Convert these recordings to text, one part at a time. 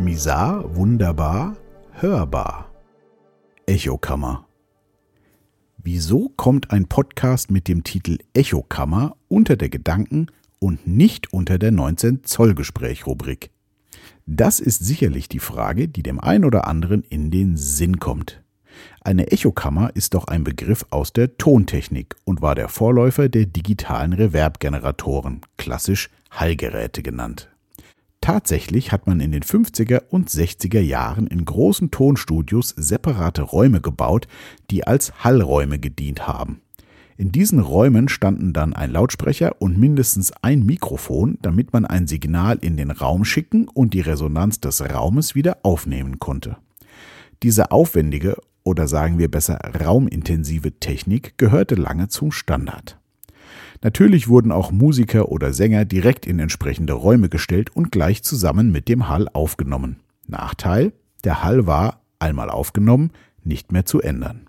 Misar, wunderbar, hörbar. Echokammer. Wieso kommt ein Podcast mit dem Titel Echokammer unter der Gedanken- und nicht unter der 19 Zoll Gespräch-Rubrik? Das ist sicherlich die Frage, die dem einen oder anderen in den Sinn kommt. Eine Echokammer ist doch ein Begriff aus der Tontechnik und war der Vorläufer der digitalen Reverbgeneratoren, klassisch Hallgeräte genannt. Tatsächlich hat man in den 50er und 60er Jahren in großen Tonstudios separate Räume gebaut, die als Hallräume gedient haben. In diesen Räumen standen dann ein Lautsprecher und mindestens ein Mikrofon, damit man ein Signal in den Raum schicken und die Resonanz des Raumes wieder aufnehmen konnte. Diese aufwendige oder sagen wir besser raumintensive Technik gehörte lange zum Standard. Natürlich wurden auch Musiker oder Sänger direkt in entsprechende Räume gestellt und gleich zusammen mit dem Hall aufgenommen. Nachteil, der Hall war, einmal aufgenommen, nicht mehr zu ändern.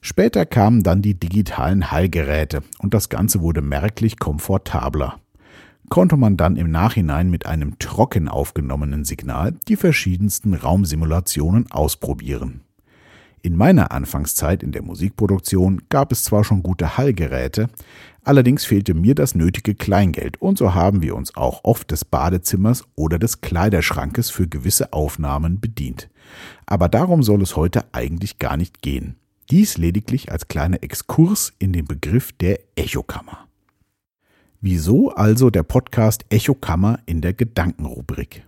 Später kamen dann die digitalen Hallgeräte und das Ganze wurde merklich komfortabler. Konnte man dann im Nachhinein mit einem trocken aufgenommenen Signal die verschiedensten Raumsimulationen ausprobieren. In meiner Anfangszeit in der Musikproduktion gab es zwar schon gute Hallgeräte, allerdings fehlte mir das nötige Kleingeld und so haben wir uns auch oft des Badezimmers oder des Kleiderschrankes für gewisse Aufnahmen bedient. Aber darum soll es heute eigentlich gar nicht gehen. Dies lediglich als kleiner Exkurs in den Begriff der Echokammer. Wieso also der Podcast Echokammer in der Gedankenrubrik?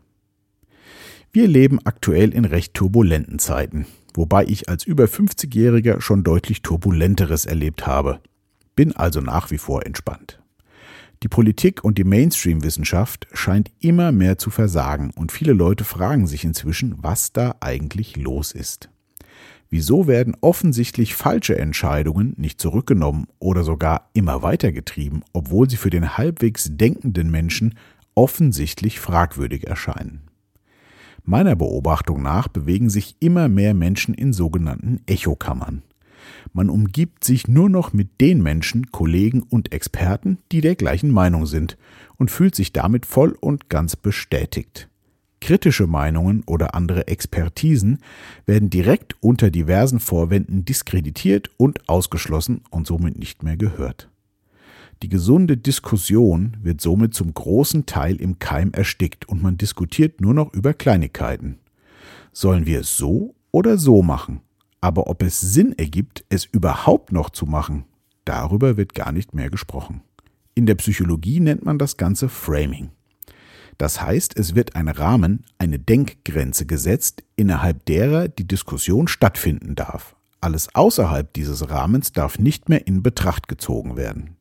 Wir leben aktuell in recht turbulenten Zeiten, wobei ich als über 50-Jähriger schon deutlich turbulenteres erlebt habe. Bin also nach wie vor entspannt. Die Politik und die Mainstream-Wissenschaft scheint immer mehr zu versagen und viele Leute fragen sich inzwischen, was da eigentlich los ist. Wieso werden offensichtlich falsche Entscheidungen nicht zurückgenommen oder sogar immer weitergetrieben, obwohl sie für den halbwegs denkenden Menschen offensichtlich fragwürdig erscheinen? Meiner Beobachtung nach bewegen sich immer mehr Menschen in sogenannten Echokammern. Man umgibt sich nur noch mit den Menschen, Kollegen und Experten, die der gleichen Meinung sind und fühlt sich damit voll und ganz bestätigt. Kritische Meinungen oder andere Expertisen werden direkt unter diversen Vorwänden diskreditiert und ausgeschlossen und somit nicht mehr gehört. Die gesunde Diskussion wird somit zum großen Teil im Keim erstickt und man diskutiert nur noch über Kleinigkeiten. Sollen wir es so oder so machen? Aber ob es Sinn ergibt, es überhaupt noch zu machen, darüber wird gar nicht mehr gesprochen. In der Psychologie nennt man das Ganze Framing. Das heißt, es wird ein Rahmen, eine Denkgrenze gesetzt, innerhalb derer die Diskussion stattfinden darf. Alles außerhalb dieses Rahmens darf nicht mehr in Betracht gezogen werden.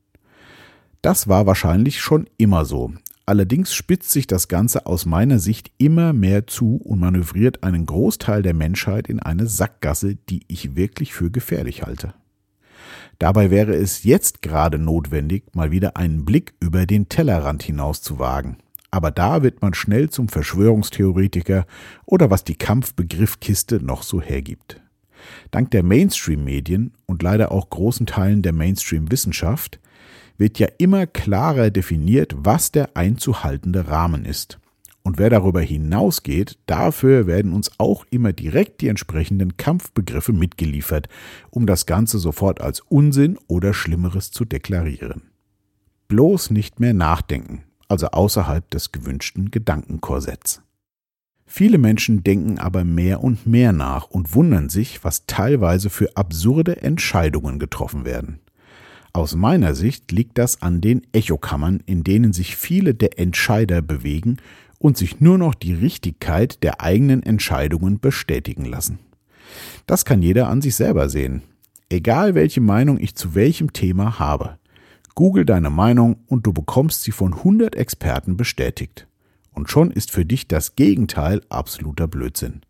Das war wahrscheinlich schon immer so. Allerdings spitzt sich das Ganze aus meiner Sicht immer mehr zu und manövriert einen Großteil der Menschheit in eine Sackgasse, die ich wirklich für gefährlich halte. Dabei wäre es jetzt gerade notwendig, mal wieder einen Blick über den Tellerrand hinaus zu wagen. Aber da wird man schnell zum Verschwörungstheoretiker oder was die Kampfbegriffkiste noch so hergibt. Dank der Mainstream-Medien und leider auch großen Teilen der Mainstream-Wissenschaft wird ja immer klarer definiert, was der einzuhaltende Rahmen ist. Und wer darüber hinausgeht, dafür werden uns auch immer direkt die entsprechenden Kampfbegriffe mitgeliefert, um das Ganze sofort als Unsinn oder Schlimmeres zu deklarieren. Bloß nicht mehr nachdenken, also außerhalb des gewünschten Gedankenkorsetts. Viele Menschen denken aber mehr und mehr nach und wundern sich, was teilweise für absurde Entscheidungen getroffen werden. Aus meiner Sicht liegt das an den Echokammern, in denen sich viele der Entscheider bewegen und sich nur noch die Richtigkeit der eigenen Entscheidungen bestätigen lassen. Das kann jeder an sich selber sehen. Egal welche Meinung ich zu welchem Thema habe. Google deine Meinung und du bekommst sie von 100 Experten bestätigt. Und schon ist für dich das Gegenteil absoluter Blödsinn.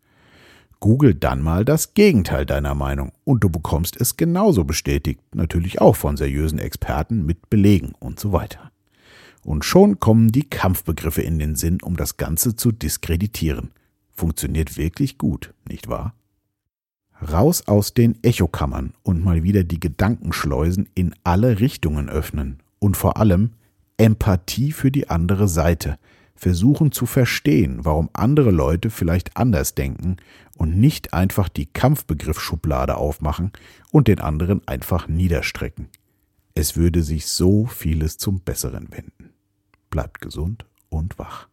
Google dann mal das Gegenteil deiner Meinung und du bekommst es genauso bestätigt, natürlich auch von seriösen Experten mit Belegen und so weiter. Und schon kommen die Kampfbegriffe in den Sinn, um das Ganze zu diskreditieren. Funktioniert wirklich gut, nicht wahr? Raus aus den Echokammern und mal wieder die Gedankenschleusen in alle Richtungen öffnen und vor allem Empathie für die andere Seite, versuchen zu verstehen, warum andere Leute vielleicht anders denken und nicht einfach die Kampfbegriffsschublade aufmachen und den anderen einfach niederstrecken. Es würde sich so vieles zum Besseren wenden. Bleibt gesund und wach.